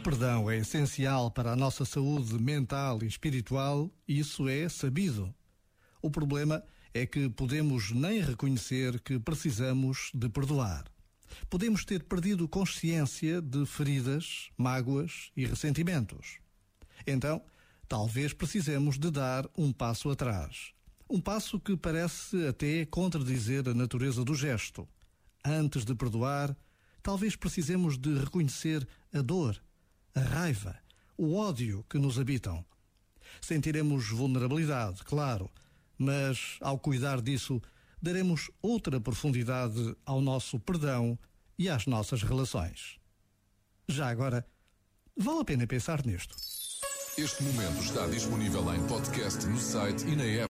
perdão é essencial para a nossa saúde mental e espiritual, isso é sabido. O problema é que podemos nem reconhecer que precisamos de perdoar. Podemos ter perdido consciência de feridas, mágoas e ressentimentos. Então, talvez precisemos de dar um passo atrás. Um passo que parece até contradizer a natureza do gesto. Antes de perdoar, talvez precisemos de reconhecer a dor, a raiva, o ódio que nos habitam. Sentiremos vulnerabilidade, claro, mas ao cuidar disso, daremos outra profundidade ao nosso perdão e às nossas relações. Já agora, vale a pena pensar nisto. Este momento está disponível em podcast no site e na app.